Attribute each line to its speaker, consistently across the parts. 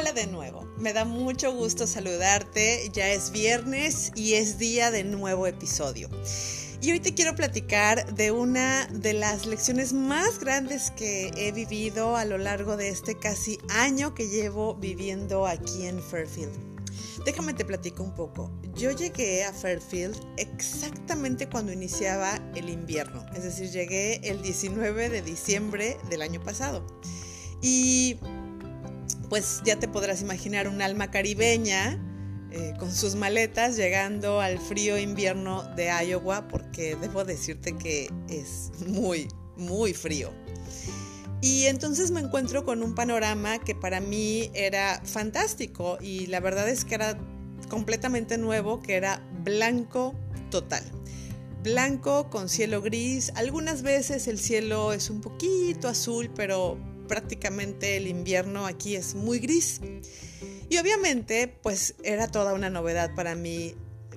Speaker 1: Hola de nuevo, me da mucho gusto saludarte, ya es viernes y es día de nuevo episodio. Y hoy te quiero platicar de una de las lecciones más grandes que he vivido a lo largo de este casi año que llevo viviendo aquí en Fairfield. Déjame te platico un poco. Yo llegué a Fairfield exactamente cuando iniciaba el invierno, es decir, llegué el 19 de diciembre del año pasado. Y pues ya te podrás imaginar un alma caribeña eh, con sus maletas llegando al frío invierno de Iowa, porque debo decirte que es muy, muy frío. Y entonces me encuentro con un panorama que para mí era fantástico y la verdad es que era completamente nuevo, que era blanco total. Blanco con cielo gris, algunas veces el cielo es un poquito azul, pero prácticamente el invierno aquí es muy gris. Y obviamente, pues era toda una novedad para mí.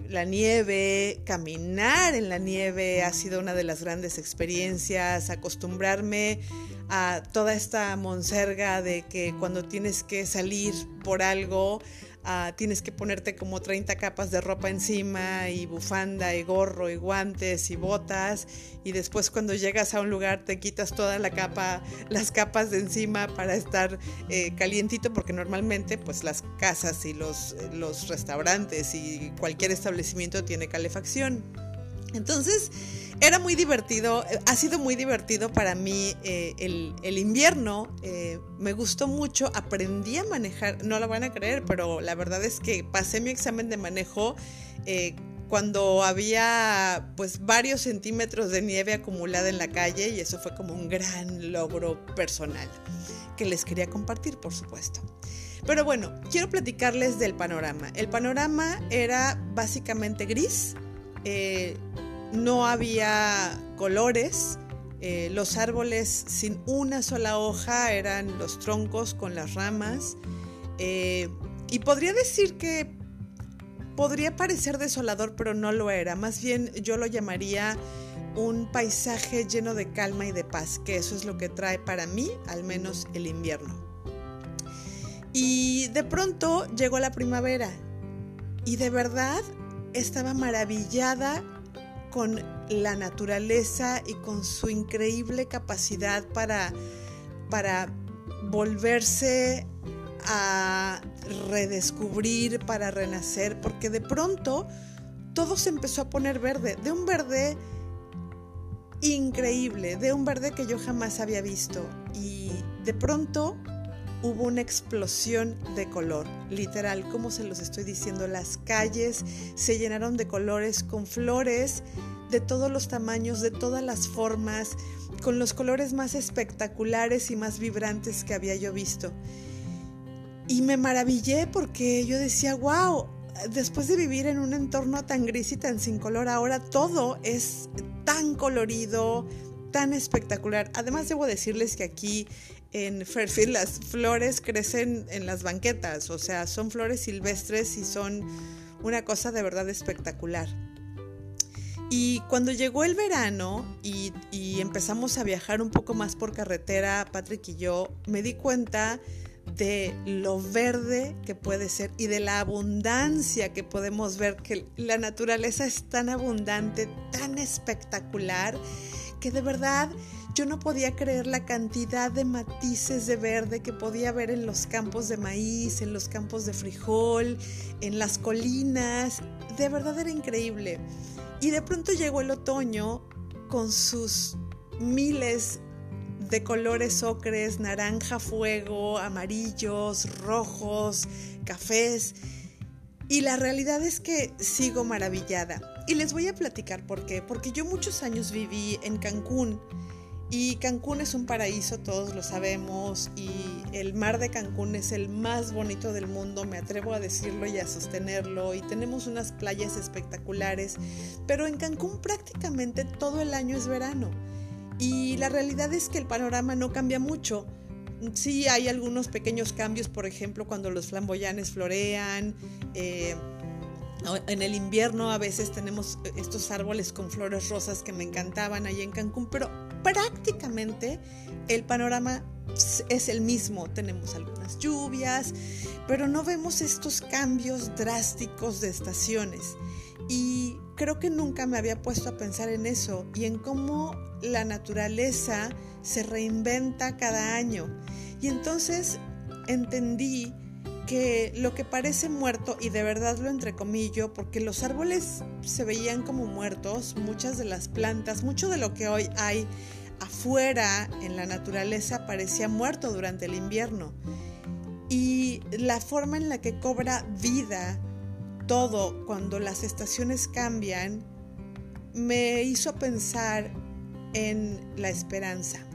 Speaker 1: La nieve, caminar en la nieve ha sido una de las grandes experiencias, acostumbrarme a toda esta monserga de que cuando tienes que salir por algo, Ah, tienes que ponerte como 30 capas de ropa encima y bufanda y gorro y guantes y botas y después cuando llegas a un lugar te quitas toda la capa, las capas de encima para estar eh, calientito porque normalmente pues las casas y los, los restaurantes y cualquier establecimiento tiene calefacción. Entonces, era muy divertido, eh, ha sido muy divertido para mí eh, el, invierno, eh, me gustó mucho, aprendí a manejar, no lo van a creer, pero la verdad es que pasé mi examen de manejo cuando había pues varios centímetros de nieve acumulada en la calle y eso fue como un gran logro personal que les quería compartir, por supuesto. Pero bueno, quiero platicarles del panorama. El panorama era básicamente gris no había colores, eh, los árboles sin una sola hoja eran los troncos con las ramas. Eh, y podría decir que podría parecer desolador, pero no lo era. Más bien yo lo llamaría un paisaje lleno de calma y de paz, que eso es lo que trae para mí, al menos el invierno. Y de pronto llegó la primavera y de verdad estaba maravillada con la naturaleza y con su increíble capacidad para, para volverse a redescubrir, para renacer, porque de pronto todo se empezó a poner verde, de un verde increíble, de un verde que yo jamás había visto. Y de pronto hubo una explosión de color, literal, como se los estoy diciendo, las calles se llenaron de colores con flores de todos los tamaños, de todas las formas, con los colores más espectaculares y más vibrantes que había yo visto. Y me maravillé porque yo decía, wow, después de vivir en un entorno tan gris y tan sin color, ahora todo es tan colorido, tan espectacular. Además, debo decirles que aquí en Fairfield las flores crecen en las banquetas, o sea, son flores silvestres y son una cosa de verdad espectacular. Y cuando llegó el verano y, y, empezamos a viajar un poco más por carretera, Patrick y yo, me di cuenta de lo verde que puede ser y de la abundancia que podemos ver, que la naturaleza es tan abundante, tan espectacular, que de verdad yo no podía creer la cantidad de matices de verde que podía ver en los campos de maíz, en los campos de frijol, en las colinas. De verdad era increíble. Y de pronto llegó el otoño con sus miles de colores ocres, naranja fuego, amarillos, rojos, cafés. Y la realidad es que sigo maravillada. Y les voy a platicar por qué. Porque yo muchos años viví en Cancún y Cancún es un paraíso, todos lo sabemos, y el mar de Cancún es el más bonito del mundo, me atrevo a decirlo y a sostenerlo, y tenemos unas playas espectaculares, pero en Cancún prácticamente todo el año es verano. Y la realidad es que el panorama no cambia mucho. Sí hay algunos pequeños cambios, por ejemplo, cuando los flamboyanes florean. Eh, en el invierno a veces tenemos estos árboles con flores rosas que me encantaban ahí en Cancún, pero prácticamente el panorama es el mismo. Tenemos algunas lluvias, pero no vemos estos cambios drásticos de estaciones. Y creo que nunca me había puesto a pensar en eso y en cómo la naturaleza se reinventa cada año. Y entonces entendí que lo que parece muerto, y de verdad lo entrecomillo, porque los árboles se veían como muertos, muchas de las plantas, mucho de lo que hoy hay afuera en la naturaleza parecía muerto durante el invierno. Y la forma en la que cobra vida todo cuando las estaciones cambian me hizo pensar en la esperanza,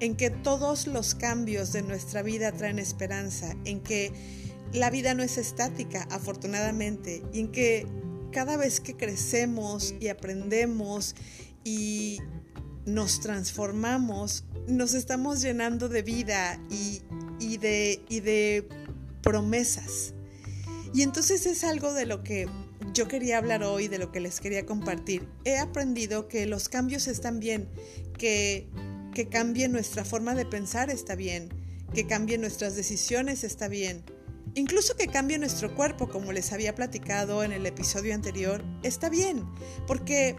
Speaker 1: en que todos los cambios de nuestra vida traen esperanza, en que la vida no es estática, afortunadamente, y en que cada vez que crecemos y aprendemos y nos transformamos, nos estamos llenando de vida y, de, y de promesas. Y entonces es algo de lo que yo quería hablar hoy, de lo que les quería compartir. He aprendido que los cambios están bien, que, que cambie nuestra forma de pensar está bien, que cambie nuestras decisiones está bien. Incluso que cambie nuestro cuerpo, como les había platicado en el episodio anterior, está bien, porque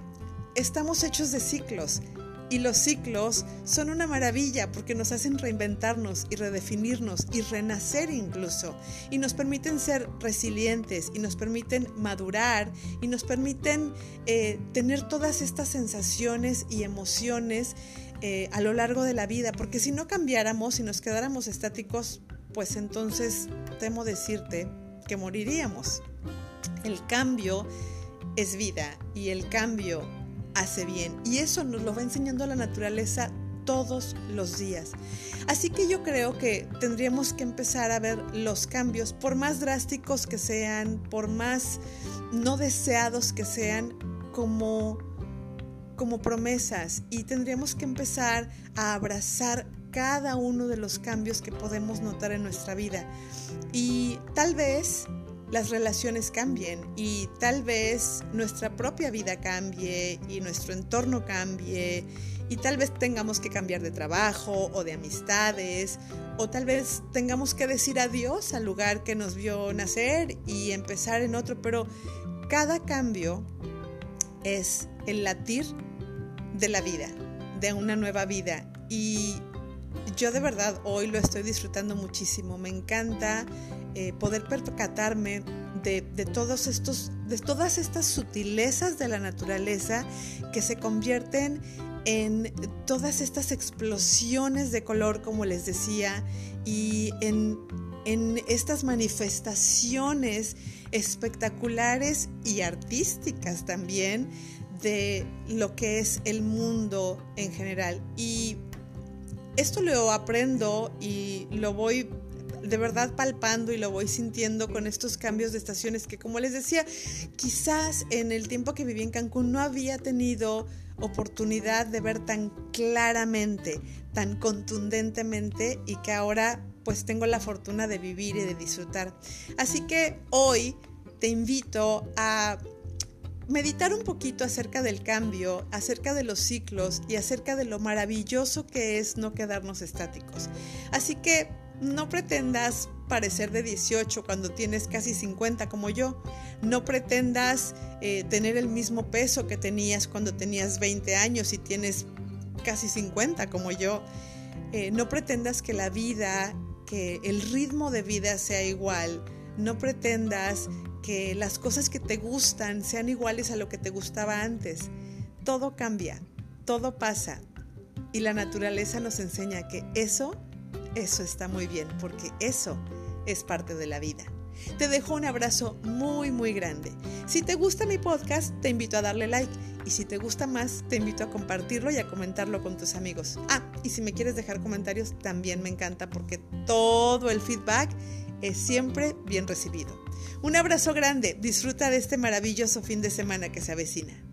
Speaker 1: estamos hechos de ciclos y los ciclos son una maravilla porque nos hacen reinventarnos y redefinirnos y renacer incluso. Y nos permiten ser resilientes y nos permiten madurar y nos permiten eh, tener todas estas sensaciones y emociones eh, a lo largo de la vida. Porque si no cambiáramos y nos quedáramos estáticos, pues entonces temo decirte que moriríamos. El cambio es vida y el cambio hace bien. Y eso nos lo va enseñando la naturaleza todos los días. Así que yo creo que tendríamos que empezar a ver los cambios, por más drásticos que sean, por más no deseados que sean, como, como promesas. Y tendríamos que empezar a abrazar cada uno de los cambios que podemos notar en nuestra vida. Y tal vez las relaciones cambien y tal vez nuestra propia vida cambie y nuestro entorno cambie y tal vez tengamos que cambiar de trabajo o de amistades o tal vez tengamos que decir adiós al lugar que nos vio nacer y empezar en otro, pero cada cambio es el latir de la vida, de una nueva vida y yo de verdad hoy lo estoy disfrutando muchísimo, me encanta eh, poder percatarme de, todos estos, de todas estas sutilezas de la naturaleza que se convierten en todas estas explosiones de color, como les decía, y en, en estas manifestaciones espectaculares y artísticas también de lo que es el mundo en general. Y esto lo aprendo y lo voy de verdad palpando y lo voy sintiendo con estos cambios de estaciones que como les decía, quizás en el tiempo que viví en Cancún no había tenido oportunidad de ver tan claramente, tan contundentemente y que ahora pues tengo la fortuna de vivir y de disfrutar. Así que hoy te invito a meditar un poquito acerca del cambio, acerca de los ciclos y acerca de lo maravilloso que es no quedarnos estáticos. Así que no pretendas parecer de 18 cuando tienes casi 50 como yo. No pretendas eh, tener el mismo peso que tenías cuando tenías 20 años y tienes casi 50 como yo. Eh, no pretendas que la vida, que el ritmo de vida sea igual. No pretendas que las cosas que te gustan sean iguales a lo que te gustaba antes. Todo cambia, todo pasa. Y la naturaleza nos enseña que eso eso está muy bien porque eso es parte de la vida. Te dejo un abrazo muy muy grande. Si te gusta mi podcast, te invito a darle like y si te gusta más, te invito a compartirlo y a comentarlo con tus amigos. Ah, y si me quieres dejar comentarios, también me encanta porque todo el feedback es siempre bien recibido. Un abrazo grande, disfruta de este maravilloso fin de semana que se avecina.